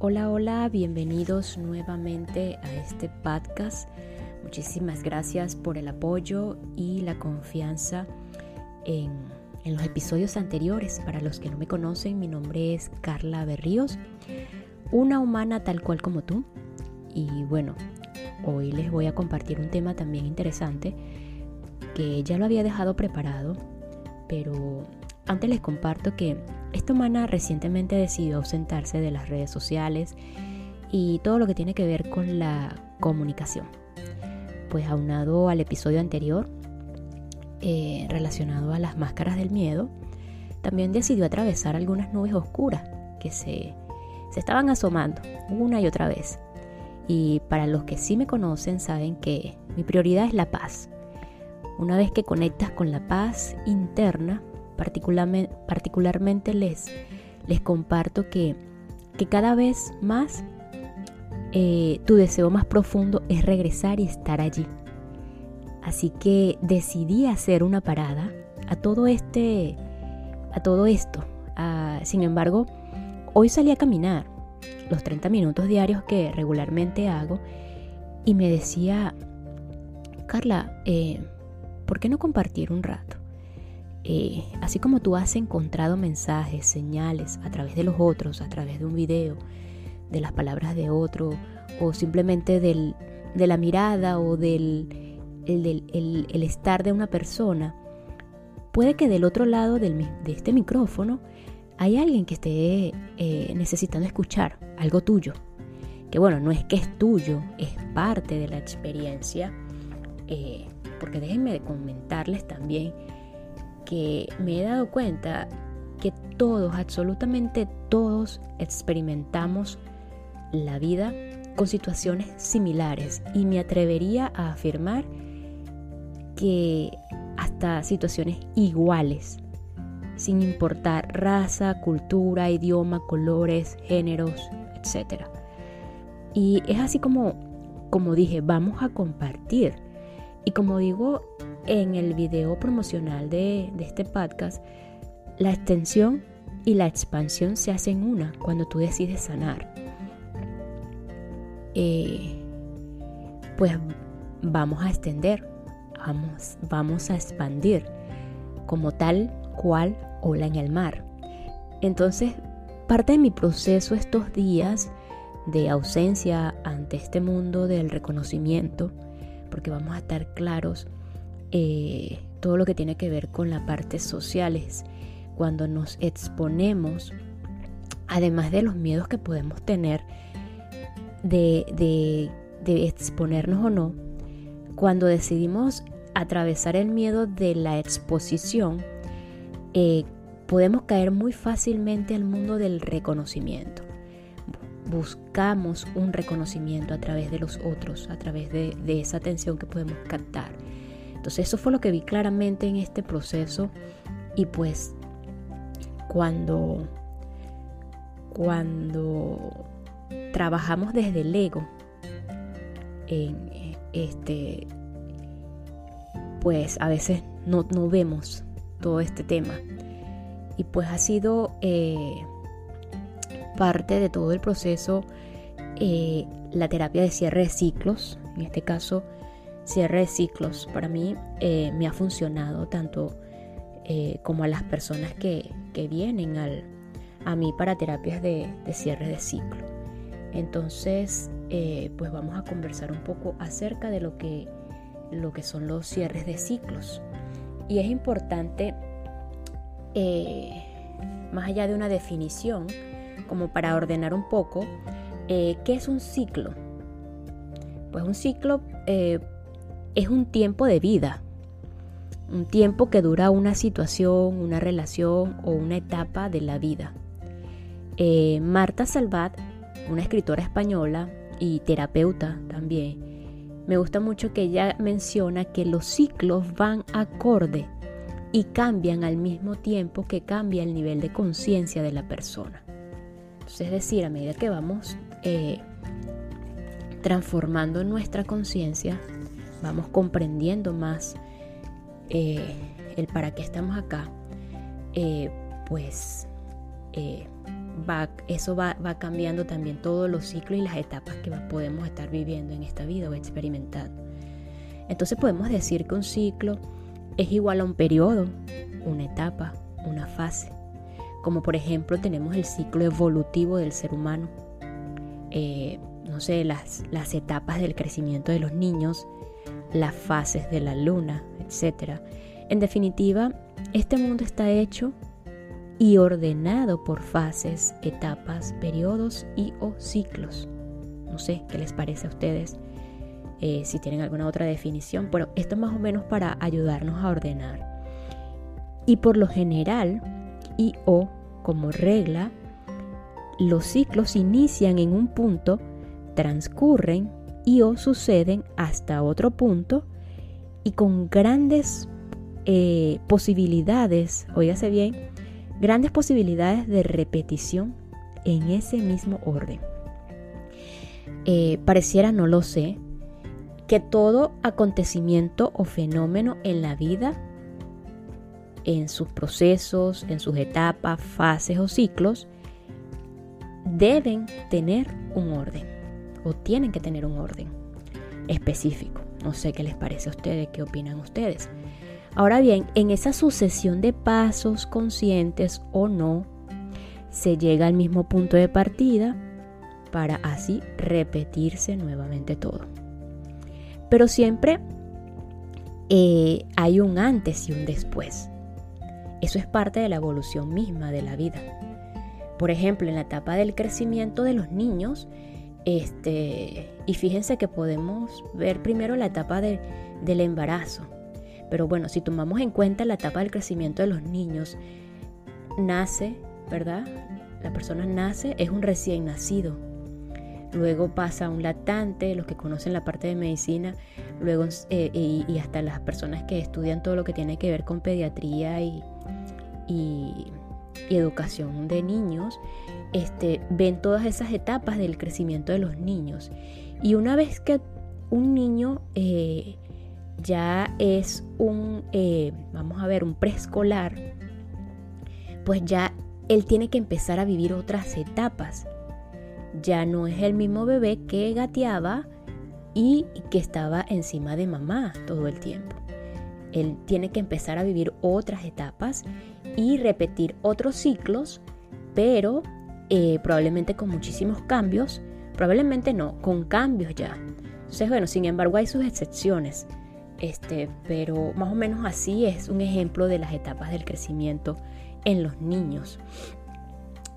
Hola, hola, bienvenidos nuevamente a este podcast. Muchísimas gracias por el apoyo y la confianza en, los episodios anteriores. Para los que no me conocen, mi nombre es Carla Berríos, una humana tal cual como tú. Y bueno, hoy les voy a compartir un tema también interesante que ya lo había dejado preparado, pero antes les comparto que esta humana recientemente decidió ausentarse de las redes sociales y todo lo que tiene que ver con la comunicación. Pues aunado al episodio anterior eh, relacionado a las máscaras del miedo, también decidió atravesar algunas nubes oscuras que se, se estaban asomando una y otra vez. Y para los que sí me conocen saben que mi prioridad es la paz. Una vez que conectas con la paz interna, particularmente, les, les comparto que, que cada vez más eh, tu deseo más profundo es regresar y estar allí. Así que decidí hacer una parada a todo este, a todo esto. Ah, sin embargo, hoy salí a caminar los 30 minutos diarios que regularmente hago y me decía, Carla, eh, ¿por qué no compartir un rato? Eh, así como tú has encontrado mensajes, señales a través de los otros, a través de un video, de las palabras de otro, o simplemente del, de la mirada o del el, estar de una persona, puede que del otro lado de este micrófono hay alguien que esté eh, necesitando escuchar algo tuyo. Que bueno, no es que es tuyo, es parte de la experiencia. Eh, porque déjenme comentarles también que me he dado cuenta que todos, absolutamente todos, experimentamos la vida con situaciones similares y me atrevería a afirmar que hasta situaciones iguales, sin importar raza, cultura, idioma, colores, géneros, etc. Y es así como, como dije, vamos a compartir. Y como digo en el video promocional de, este podcast, la extensión y la expansión se hacen una cuando tú decides sanar. Eh, pues vamos a extender, vamos, vamos a expandir como tal cual ola en el mar. Entonces, parte de mi proceso estos días de ausencia ante este mundo del reconocimiento, porque vamos a estar claros, eh, todo lo que tiene que ver con la parte sociales, cuando nos exponemos, además de los miedos que podemos tener de, exponernos o no, cuando decidimos atravesar el miedo de la exposición, eh, podemos caer muy fácilmente al mundo del reconocimiento. Buscamos un reconocimiento a través de los otros, a través de esa atención que podemos captar. Entonces eso fue lo que vi claramente en este proceso. Y pues cuando cuando trabajamos desde el ego en este pues a veces no, vemos todo este tema. Y pues ha sido eh, parte de todo el proceso eh, la terapia de cierre de ciclos en este caso cierre de ciclos para mí eh, me ha funcionado tanto eh, como a las personas que, vienen al, a mí para terapias de, cierre de ciclo. Entonces, eh, pues vamos a conversar un poco acerca de lo que, lo que son los cierres de ciclos. Y es importante, más allá de una definición, como para ordenar un poco, ¿qué es un ciclo? Pues un ciclo es un tiempo de vida, un tiempo que dura una situación, una relación o una etapa de la vida. Eh, Marta Salvat, una escritora española y terapeuta también, me gusta mucho que ella menciona que los ciclos van acorde y cambian al mismo tiempo que cambia el nivel de conciencia de la persona. es decir, a medida que vamos eh, transformando nuestra conciencia, vamos comprendiendo más eh, el para qué estamos acá, eh, pues eh, va, eso va, va cambiando también todos los ciclos y las etapas que podemos estar viviendo en esta vida o experimentando. Entonces podemos decir que un ciclo es igual a un periodo, una etapa, una fase. Como por ejemplo tenemos el ciclo evolutivo del ser humano. Eh, no sé, las, las etapas del crecimiento de los niños, las fases de la luna, etc. En definitiva, este mundo está hecho y ordenado por fases, etapas, periodos y o ciclos. No sé qué les parece a ustedes, eh, si tienen alguna otra definición, pero esto es más o menos para ayudarnos a ordenar. Y por lo general, y o como regla, los ciclos inician en un punto, transcurren y o suceden hasta otro punto y con grandes eh, posibilidades, oígase bien, grandes posibilidades de repetición en ese mismo orden. Eh, pareciera, no lo sé, que todo acontecimiento o fenómeno en la vida, en sus procesos, en sus etapas, fases o ciclos, deben tener un orden o tienen que tener un orden específico. No sé qué les parece a ustedes, qué opinan ustedes. Ahora bien, en esa sucesión de pasos conscientes o no, se llega al mismo punto de partida para así repetirse nuevamente todo. Pero siempre eh, hay un antes y un después. Eso es parte de la evolución misma de la vida. Por ejemplo, en la etapa del crecimiento de los niños, este, y fíjense que podemos ver primero la etapa del embarazo. Pero bueno, si tomamos en cuenta la etapa del crecimiento de los niños, nace, ¿verdad? La persona nace, es un recién nacido, luego pasa a un lactante, los que conocen la parte de medicina, luego eh, y, hasta las personas que estudian todo lo que tiene que ver con pediatría y, educación de niños, este, ven todas esas etapas del crecimiento de los niños. Y una vez que un niño eh, ya es un, eh, vamos a ver, un preescolar, pues ya él tiene que empezar a vivir otras etapas ya no es el mismo bebé que gateaba y que estaba encima de mamá todo el tiempo. Él tiene que empezar a vivir otras etapas y repetir otros ciclos, pero eh, probablemente con muchísimos cambios, probablemente no, con cambios ya. Entonces, bueno, sin embargo hay sus excepciones, este, pero más o menos así es un ejemplo de las etapas del crecimiento en los niños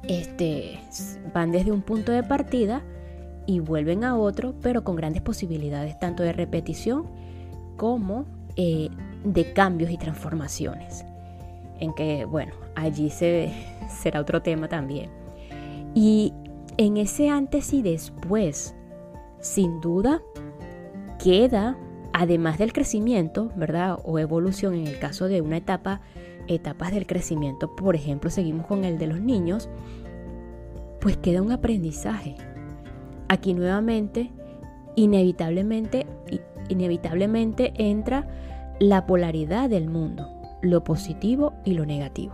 este, van desde un punto de partida y vuelven a otro, pero con grandes posibilidades tanto de repetición como eh, de cambios y transformaciones. En que, bueno, allí se, será otro tema también. Y en ese antes y después, sin duda, queda, además del crecimiento, ¿verdad? O evolución en el caso de una etapa etapas del crecimiento, por ejemplo, seguimos con el de los niños, pues queda un aprendizaje. Aquí nuevamente, inevitablemente, inevitablemente entra la polaridad del mundo, lo positivo y lo negativo.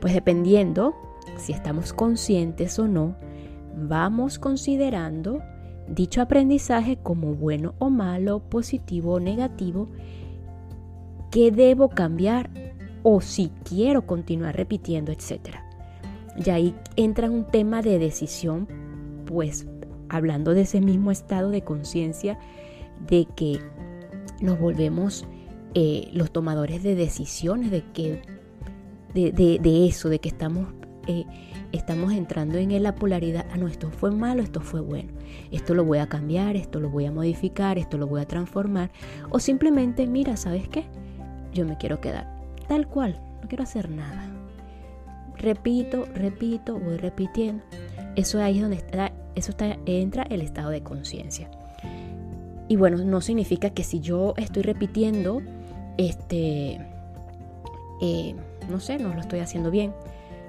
Pues dependiendo si estamos conscientes o no, vamos considerando dicho aprendizaje como bueno o malo, positivo o negativo, que debo cambiar o si quiero continuar repitiendo, etc. Y ahí entra un tema de decisión, pues hablando de ese mismo estado de conciencia, de que nos volvemos eh, los tomadores de decisiones, de que de, eso, de que estamos, eh, estamos entrando en la polaridad, ah, no, esto fue malo, esto fue bueno, esto lo voy a cambiar, esto lo voy a modificar, esto lo voy a transformar, o simplemente, mira, ¿sabes qué? Yo me quiero quedar tal cual, no quiero hacer nada. Repito, repito, voy repitiendo. Eso ahí es donde está, eso está, entra el estado de conciencia. Y bueno, no significa que si yo estoy repitiendo, este, eh, no sé, no lo estoy haciendo bien.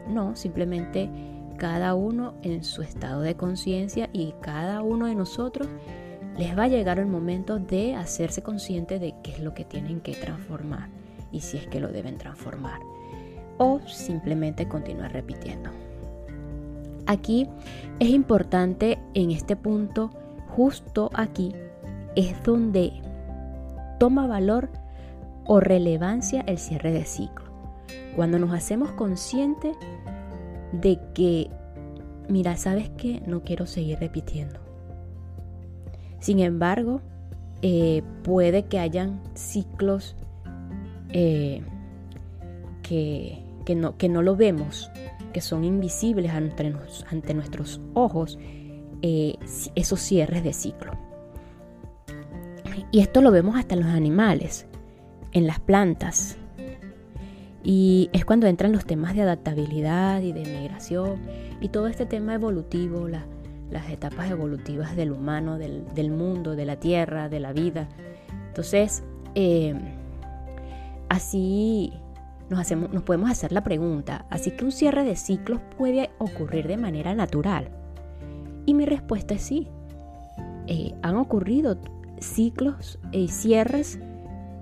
No, simplemente cada uno en su estado de conciencia y cada uno de nosotros les va a llegar el momento de hacerse consciente de qué es lo que tienen que transformar y si es que lo deben transformar o simplemente continuar repitiendo. aquí es importante en este punto, justo aquí, es donde toma valor o relevancia el cierre de ciclo. Cuando nos hacemos conscientes de que, mira, ¿sabes qué? No quiero seguir repitiendo. Sin embargo, eh, puede que hayan ciclos eh, que, no, que no lo vemos, que son invisibles ante, ante nuestros ojos, eh, esos cierres de ciclo. Y esto lo vemos hasta en los animales, en las plantas. Y es cuando entran los temas de adaptabilidad y de migración y todo este tema evolutivo, las etapas evolutivas del humano, del, mundo, de la tierra, de la vida. Entonces, eh, así nos, hacemos, nos podemos hacer la pregunta, así que un cierre de ciclos puede ocurrir de manera natural. Y mi respuesta es sí. Eh, han ocurrido ciclos y cierres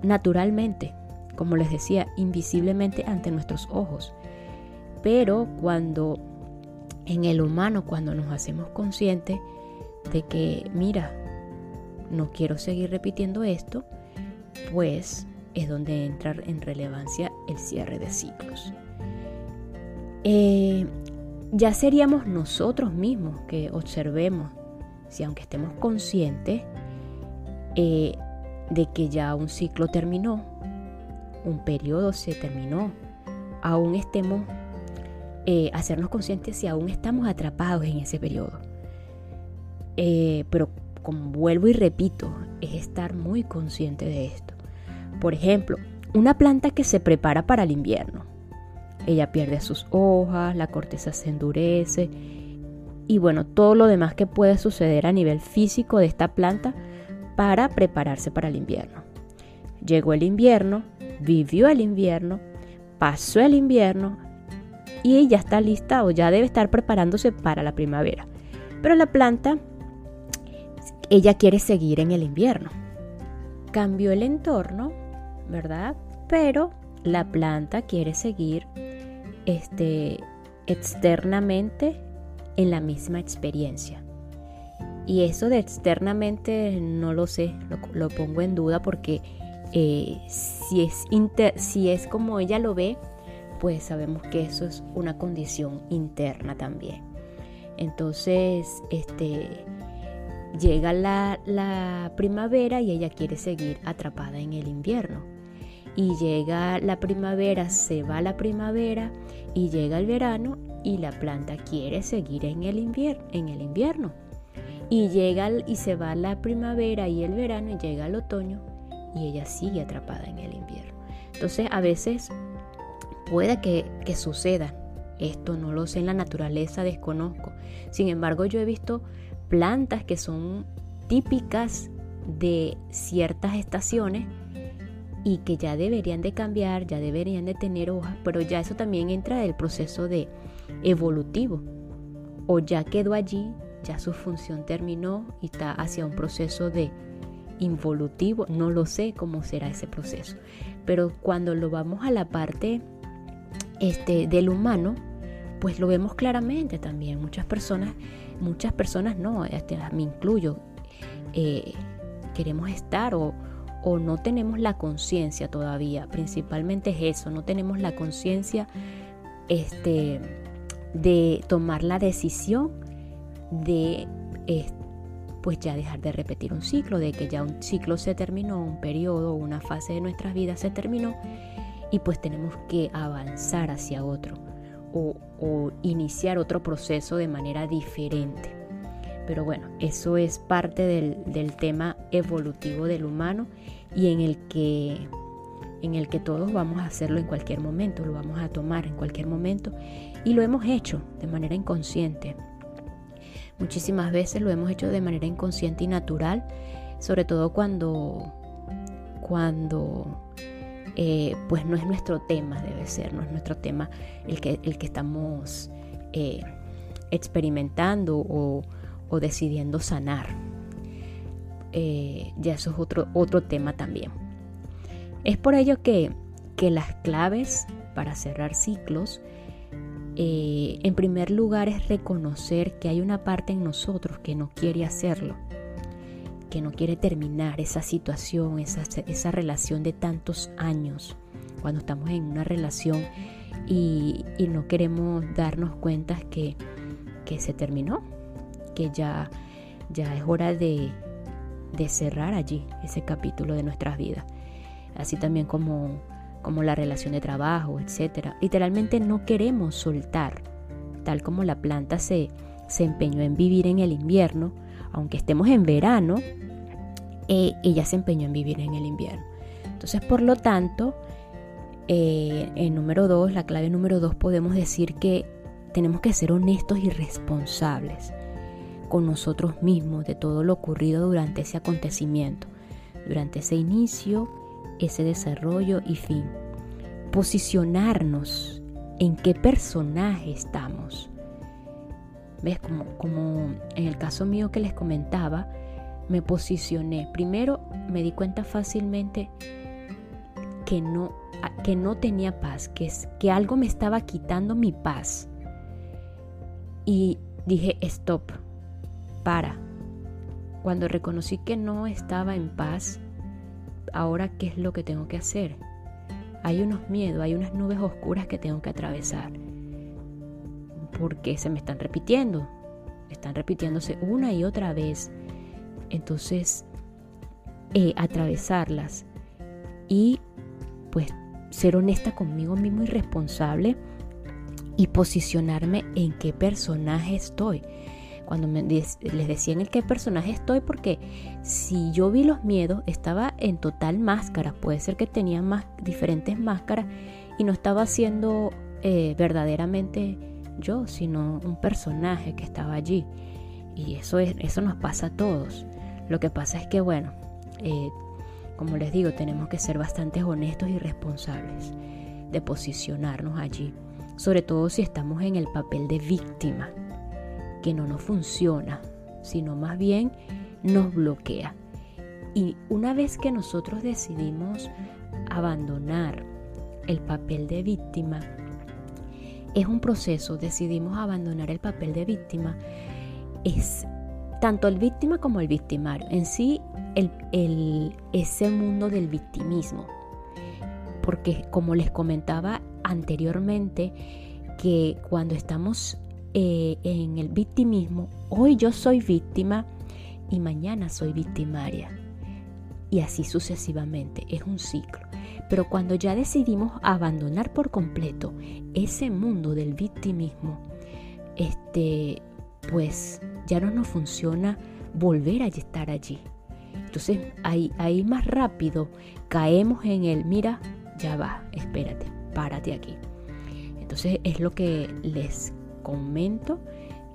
naturalmente, como les decía, invisiblemente ante nuestros ojos. Pero cuando en el humano, cuando nos hacemos conscientes de que, mira, no quiero seguir repitiendo esto, pues es donde entra en relevancia el cierre de ciclos. Eh, ya seríamos nosotros mismos que observemos si aunque estemos conscientes eh, de que ya un ciclo terminó, un periodo se terminó, aún estemos, eh, hacernos conscientes si aún estamos atrapados en ese periodo. pero como vuelvo y repito, es estar muy consciente de esto. Por ejemplo, una planta que se prepara para el invierno. Ella pierde sus hojas, la corteza se endurece y bueno, todo lo demás que puede suceder a nivel físico de esta planta para prepararse para el invierno. Llegó el invierno, vivió el invierno, pasó el invierno y ya está lista o ya debe estar preparándose para la primavera. Pero la planta, ella quiere seguir en el invierno. Cambió el entorno ¿verdad? Pero la planta quiere seguir este, externamente en la misma experiencia. Y eso de externamente no lo sé, lo, pongo en duda porque eh, si, es si es como ella lo ve, pues sabemos que eso es una condición interna también. Entonces, este, llega la, la primavera y ella quiere seguir atrapada en el invierno y llega la primavera, se va la primavera y llega el verano y la planta quiere seguir en el invierno, en el invierno. Y llega y se va la primavera y el verano y llega el otoño y ella sigue atrapada en el invierno. Entonces a veces puede que, que suceda. Esto no lo sé en la naturaleza, desconozco. Sin embargo, yo he visto plantas que son típicas de ciertas estaciones y que ya deberían de cambiar, ya deberían de tener hojas, pero ya eso también entra del proceso de evolutivo. O ya quedó allí, ya su función terminó y está hacia un proceso de involutivo, no lo sé cómo será ese proceso. Pero cuando lo vamos a la parte este, del humano, pues lo vemos claramente también. Muchas personas, muchas personas no, este, me incluyo, eh, queremos estar o, o no tenemos la conciencia todavía, principalmente es eso, no tenemos la conciencia este, de tomar la decisión de pues ya dejar de repetir un ciclo, de que ya un ciclo se terminó, un periodo, una fase de nuestras vidas se terminó y pues tenemos que avanzar hacia otro o, o iniciar otro proceso de manera diferente. Pero bueno, eso es parte del, tema evolutivo del humano y en el que en el que todos vamos a hacerlo en cualquier momento, lo vamos a tomar en cualquier momento y lo hemos hecho de manera inconsciente. Muchísimas veces lo hemos hecho de manera inconsciente y natural, sobre todo cuando cuando eh, pues no es nuestro tema, debe ser, no es nuestro tema el que, el que estamos eh, experimentando o, o decidiendo sanar. Eh, ya eso es otro, otro tema también. Es por ello que, que las claves para cerrar ciclos eh, en primer lugar es reconocer que hay una parte en nosotros que no quiere hacerlo, que no quiere terminar esa situación, esa, relación de tantos años, cuando estamos en una relación y, no queremos darnos cuenta que, se terminó, que ya, es hora de cerrar allí ese capítulo de nuestras vidas. Así también como como la relación de trabajo, etc. Literalmente no queremos soltar, tal como la planta se, se empeñó en vivir en el invierno, aunque estemos en verano, eh, ella se empeñó en vivir en el invierno. Entonces, por lo tanto, eh, en número dos, la clave número dos, podemos decir que tenemos que ser honestos y responsables con nosotros mismos de todo lo ocurrido durante ese acontecimiento, durante ese inicio ese desarrollo y fin. Posicionarnos en qué personaje estamos. ¿Ves? Como, como en el caso mío que les comentaba, me posicioné. Primero me di cuenta fácilmente que no, que no tenía paz, que, que algo me estaba quitando mi paz. Y dije, stop, para. Cuando reconocí que no estaba en paz, ahora qué es lo que tengo que hacer. Hay unos miedos, hay unas nubes oscuras que tengo que atravesar. Porque se me están repitiendo. Están repitiéndose una y otra vez. Entonces, eh, atravesarlas y pues ser honesta conmigo mismo y responsable y posicionarme en qué personaje estoy cuando me, les decía en qué personaje estoy, porque si yo vi los miedos, estaba en total máscara. Puede ser que tenía más diferentes máscaras y no estaba siendo eh, verdaderamente yo, sino un personaje que estaba allí. Y eso, es, eso nos pasa a todos. Lo que pasa es que, bueno, eh, como les digo, tenemos que ser bastante honestos y responsables de posicionarnos allí. Sobre todo si estamos en el papel de víctima que no nos funciona, sino más bien nos bloquea. Y una vez que nosotros decidimos abandonar el papel de víctima, es un proceso, decidimos abandonar el papel de víctima, es tanto el víctima como el victimario, en sí el, ese mundo del victimismo. Porque como les comentaba anteriormente, que cuando estamos eh, en el victimismo, hoy yo soy víctima y mañana soy victimaria. Y así sucesivamente, es un ciclo. Pero cuando ya decidimos abandonar por completo ese mundo del victimismo, este, pues ya no nos funciona volver a estar allí. Entonces ahí, ahí más rápido caemos en el, mira, ya va, espérate, párate aquí. Entonces es lo que les comento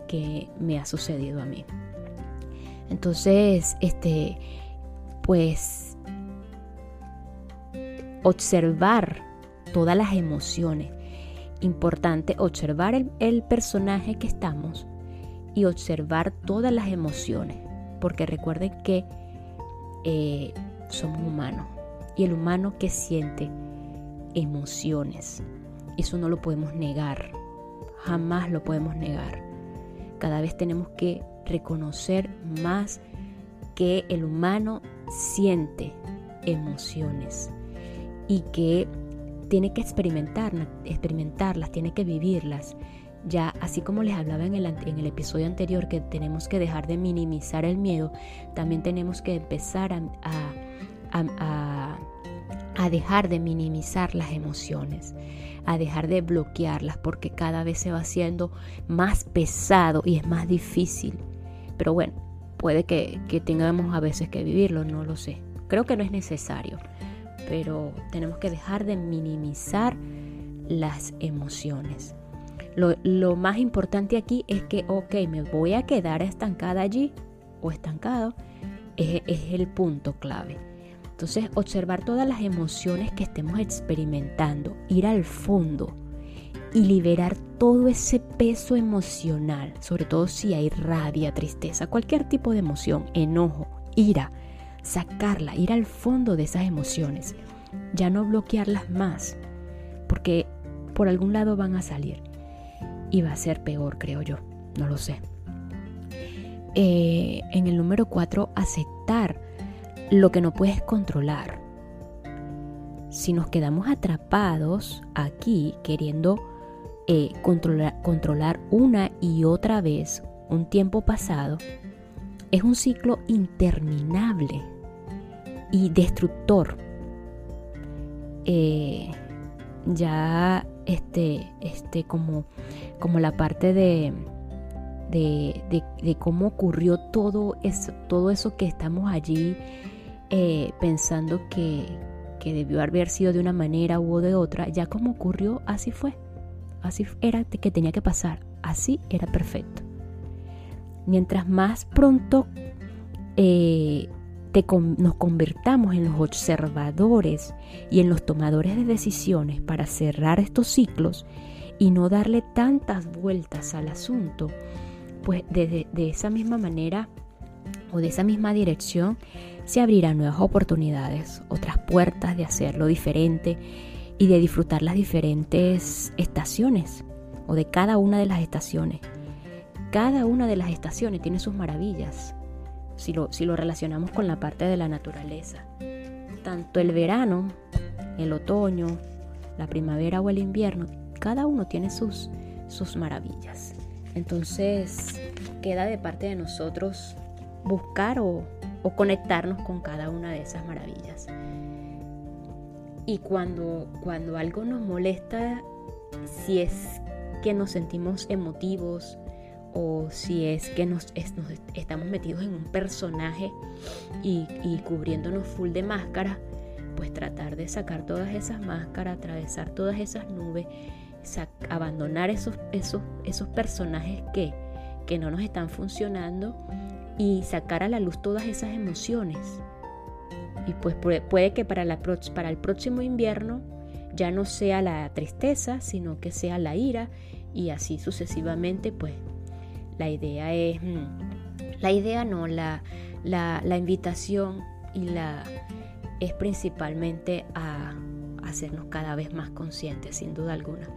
que me ha sucedido a mí. Entonces, este, pues, observar todas las emociones. Importante observar el, personaje que estamos y observar todas las emociones. Porque recuerden que eh, somos humanos. Y el humano que siente emociones. Eso no lo podemos negar jamás lo podemos negar. Cada vez tenemos que reconocer más que el humano siente emociones y que tiene que experimentar, experimentarlas, tiene que vivirlas. Ya así como les hablaba en el, en el episodio anterior que tenemos que dejar de minimizar el miedo, también tenemos que empezar a, a, a dejar de minimizar las emociones a dejar de bloquearlas porque cada vez se va haciendo más pesado y es más difícil. Pero bueno, puede que, tengamos a veces que vivirlo, no lo sé. Creo que no es necesario, pero tenemos que dejar de minimizar las emociones. Lo, más importante aquí es que, ok, me voy a quedar estancada allí o estancado, es el punto clave. Entonces, observar todas las emociones que estemos experimentando, ir al fondo y liberar todo ese peso emocional, sobre todo si hay rabia, tristeza, cualquier tipo de emoción, enojo, ira, sacarla, ir al fondo de esas emociones, ya no bloquearlas más, porque por algún lado van a salir. y va a ser peor, creo yo. No lo sé. Eh, en el número 4, aceptar lo que no puedes controlar. Si nos quedamos atrapados aquí queriendo eh, controlar, controlar una y otra vez un tiempo pasado, es un ciclo interminable y destructor. Eh, ya este, este, como, como la parte de, de, cómo ocurrió todo eso, todo eso que estamos allí eh, pensando que, que debió haber sido de una manera u de otra, ya como ocurrió, así fue. Así era que tenía que pasar. Así era perfecto. Mientras más pronto eh, nos convertamos en los observadores y en los tomadores de decisiones para cerrar estos ciclos y no darle tantas vueltas al asunto, pues de, de esa misma manera o de esa misma dirección se abrirán nuevas oportunidades, otras puertas de hacerlo diferente y de disfrutar las diferentes estaciones o de cada una de las estaciones. Cada una de las estaciones tiene sus maravillas si lo, si lo relacionamos con la parte de la naturaleza. Tanto el verano, el otoño, la primavera o el invierno, cada uno tiene sus, sus maravillas. Entonces queda de parte de nosotros buscar o, o conectarnos con cada una de esas maravillas. Y cuando, cuando algo nos molesta, si es que nos sentimos emotivos, o si es que nos, estamos metidos en un personaje y, cubriéndonos full de máscara, pues tratar de sacar todas esas máscaras, atravesar todas esas nubes, abandonar esos, esos, esos personajes que, que no nos están funcionando y sacar a la luz todas esas emociones. Y pues puede, que para, la, el próximo invierno ya no sea la tristeza, sino que sea la ira y así sucesivamente, pues la idea es, mm, la idea no, la, la, invitación y la es principalmente a hacernos cada vez más conscientes, sin duda alguna.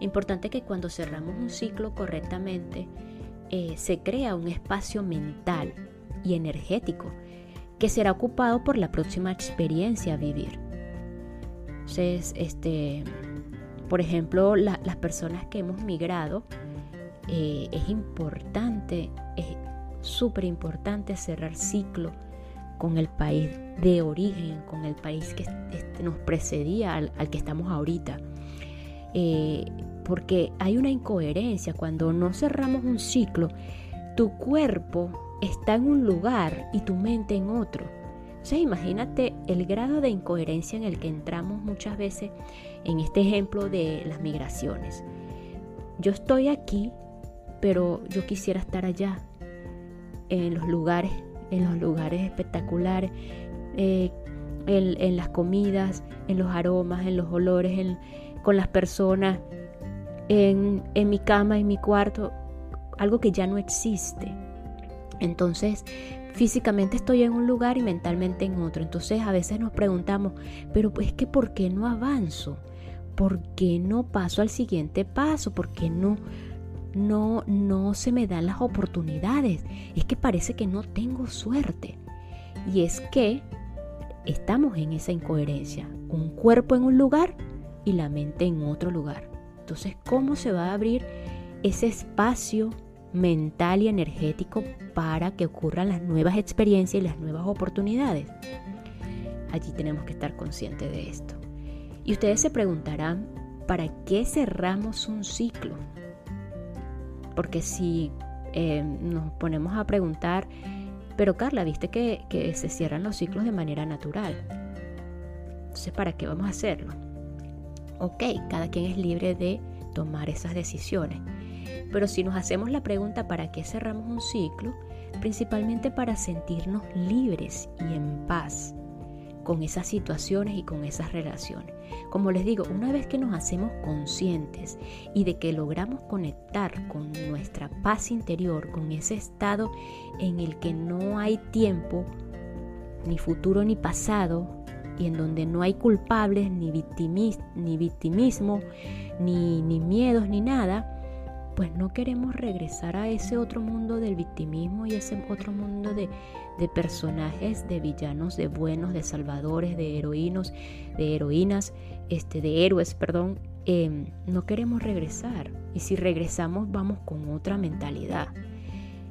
Importante que cuando cerramos un ciclo correctamente, eh, se crea un espacio mental y energético que será ocupado por la próxima experiencia a vivir. Entonces, este, por ejemplo, las personas que hemos migrado, eh, es importante, es súper importante cerrar ciclo con el país de origen, con el país que este, nos precedía al, que estamos ahorita. Eh, porque hay una incoherencia cuando no cerramos un ciclo, tu cuerpo está en un lugar y tu mente en otro. Entonces imagínate el grado de incoherencia en el que entramos muchas veces en este ejemplo de las migraciones. Yo estoy aquí pero yo quisiera estar allá, en los lugares, en los lugares espectaculares, eh, en, las comidas, en los aromas, en los olores, con las personas, en, en mi cama, en mi cuarto, algo que ya no existe. Entonces, físicamente estoy en un lugar y mentalmente en otro. Entonces a veces nos preguntamos, pero es que ¿por qué no avanzo? ¿Por qué no paso al siguiente paso? ¿Por qué no, no, no se me dan las oportunidades. Es que parece que no tengo suerte. Y es que estamos en esa incoherencia. Un cuerpo en un lugar y la mente en otro lugar. Entonces, ¿cómo se va a abrir ese espacio mental y energético para que ocurran las nuevas experiencias y las nuevas oportunidades? Allí tenemos que estar conscientes de esto. Y ustedes se preguntarán, ¿para qué cerramos un ciclo? Porque si eh, nos ponemos a preguntar, pero Carla, viste que, que se cierran los ciclos de manera natural. Entonces, ¿para qué vamos a hacerlo? Ok, cada quien es libre de tomar esas decisiones. Pero si nos hacemos la pregunta ¿para qué cerramos un ciclo? Principalmente para sentirnos libres y en paz con esas situaciones y con esas relaciones. Como les digo, una vez que nos hacemos conscientes y de que logramos conectar con nuestra paz interior, con ese estado en el que no hay tiempo, ni futuro ni pasado, y en donde no hay culpables, ni, ni victimismo, ni, ni miedos, ni nada, pues no queremos regresar a ese otro mundo del victimismo y ese otro mundo de, personajes, de villanos, de buenos, de salvadores, de heroínos, de heroínas, este, de héroes, perdón. Em, no queremos regresar. Y si regresamos vamos con otra mentalidad.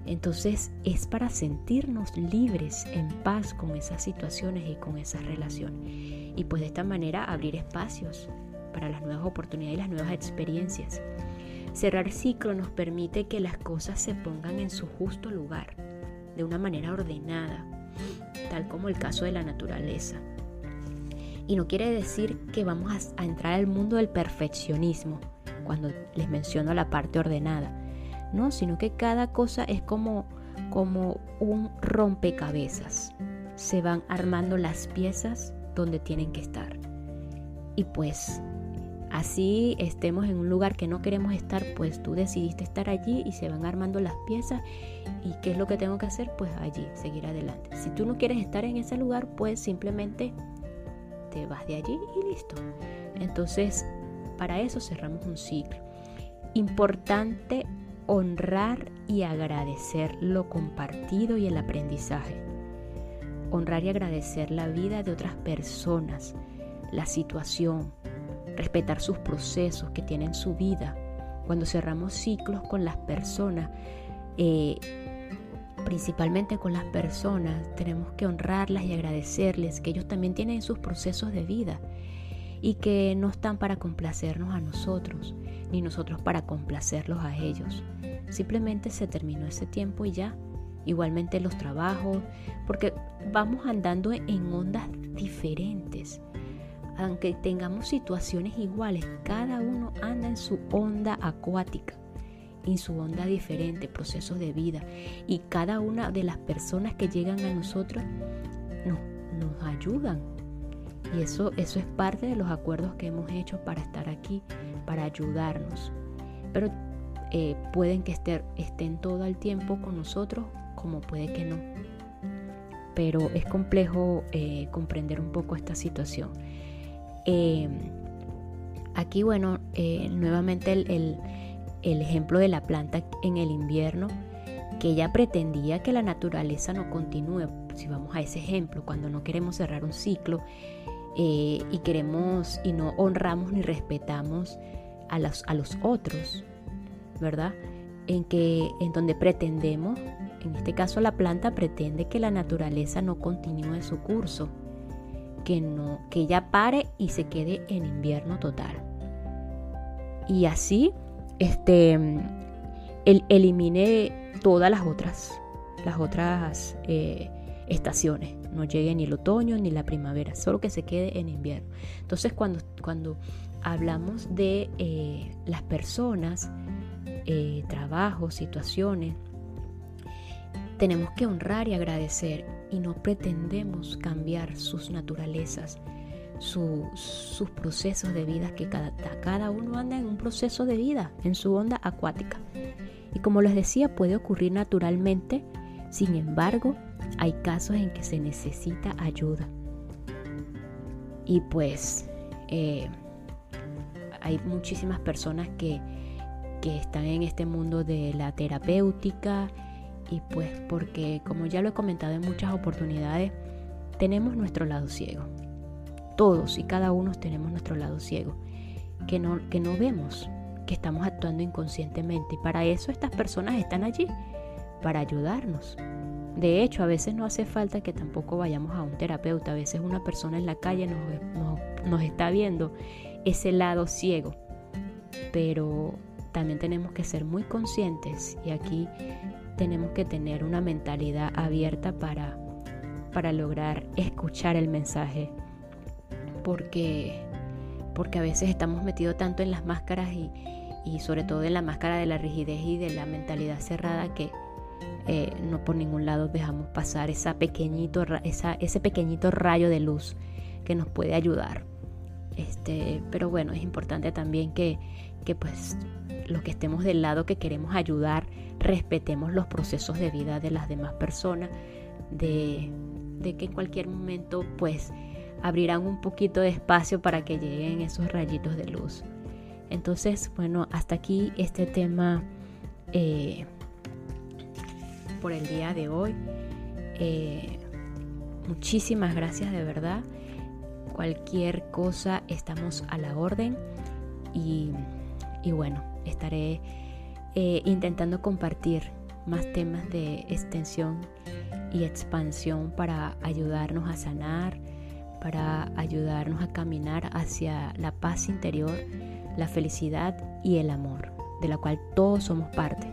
Entonces es para sentirnos libres, en paz con esas situaciones y con esas relaciones. Y pues de esta manera abrir espacios para las nuevas oportunidades y las nuevas experiencias. Cerrar ciclo nos permite que las cosas se pongan en su justo lugar, de una manera ordenada, tal como el caso de la naturaleza. Y no quiere decir que vamos a, entrar al mundo del perfeccionismo cuando les menciono la parte ordenada. No, sino que cada cosa es como, como un rompecabezas. Se van armando las piezas donde tienen que estar. Y pues así estemos en un lugar que no queremos estar, pues tú decidiste estar allí y se van armando las piezas. ¿Y qué es lo que tengo que hacer? Pues allí, seguir adelante. Si tú no quieres estar en ese lugar, pues simplemente te vas de allí y listo. Entonces, para eso cerramos un ciclo. Importante honrar y agradecer lo compartido y el aprendizaje. Honrar y agradecer la vida de otras personas, la situación, respetar sus procesos que tienen su vida. Cuando cerramos ciclos con las personas, eh, principalmente con las personas, tenemos que honrarlas y agradecerles que ellos también tienen sus procesos de vida y que no están para complacernos a nosotros, ni nosotros para complacerlos a ellos. Simplemente se terminó ese tiempo y ya. Igualmente los trabajos, porque vamos andando en ondas diferentes aunque tengamos situaciones iguales, cada uno anda en su onda acuática, en su onda diferente, procesos de vida. Y cada una de las personas que llegan a nosotros nos, nos ayudan. Y eso, eso es parte de los acuerdos que hemos hecho para estar aquí, para ayudarnos. Pero eh, pueden que estén, estén todo el tiempo con nosotros, como puede que no. Pero es complejo eh, comprender un poco esta situación. Eh, aquí, bueno, eh, nuevamente el, ejemplo de la planta en el invierno, que ella pretendía que la naturaleza no continúe. Si vamos a ese ejemplo, cuando no queremos cerrar un ciclo eh, y queremos y no honramos ni respetamos a los, a los otros, ¿verdad? En que en donde pretendemos, en este caso la planta pretende que la naturaleza no continúe su curso que no, que ya pare y se quede en invierno total. Y así, este, el, elimine todas las otras, las otras eh, estaciones. No llegue ni el otoño ni la primavera, solo que se quede en invierno. Entonces, cuando, cuando hablamos de eh, las personas, eh, trabajos, situaciones, tenemos que honrar y agradecer y no pretendemos cambiar sus naturalezas, sus procesos de vida, que cada, cada uno anda en un proceso de vida, en su onda acuática. Y como les decía, puede ocurrir naturalmente, sin embargo, hay casos en que se necesita ayuda. Y pues eh, hay muchísimas personas que, que están en este mundo de la terapéutica, y pues porque, como ya lo he comentado en muchas oportunidades, tenemos nuestro lado ciego. Todos y cada uno tenemos nuestro lado ciego, que no, que no vemos, que estamos actuando inconscientemente. Y para eso estas personas están allí, para ayudarnos. De hecho, a veces no hace falta que tampoco vayamos a un terapeuta. A veces una persona en la calle nos, nos está viendo ese lado ciego. Pero también tenemos que ser muy conscientes y aquí tenemos que tener una mentalidad abierta para, para lograr escuchar el mensaje. Porque, porque a veces estamos metidos tanto en las máscaras y, sobre todo en la máscara de la rigidez y de la mentalidad cerrada que eh, no por ningún lado dejamos pasar esa pequeñito, ese pequeñito rayo de luz que nos puede ayudar. Este, pero bueno, es importante también que, que pues los que estemos del lado que queremos ayudar, respetemos los procesos de vida de las demás personas, de, que en cualquier momento pues abrirán un poquito de espacio para que lleguen esos rayitos de luz. Entonces, bueno, hasta aquí este tema eh, por el día de hoy. Eh, muchísimas gracias de verdad. Cualquier cosa estamos a la orden y, bueno, estaré eh, intentando compartir más temas de extensión y expansión para ayudarnos a sanar, para ayudarnos a caminar hacia la paz interior, la felicidad y el amor, de la cual todos somos parte.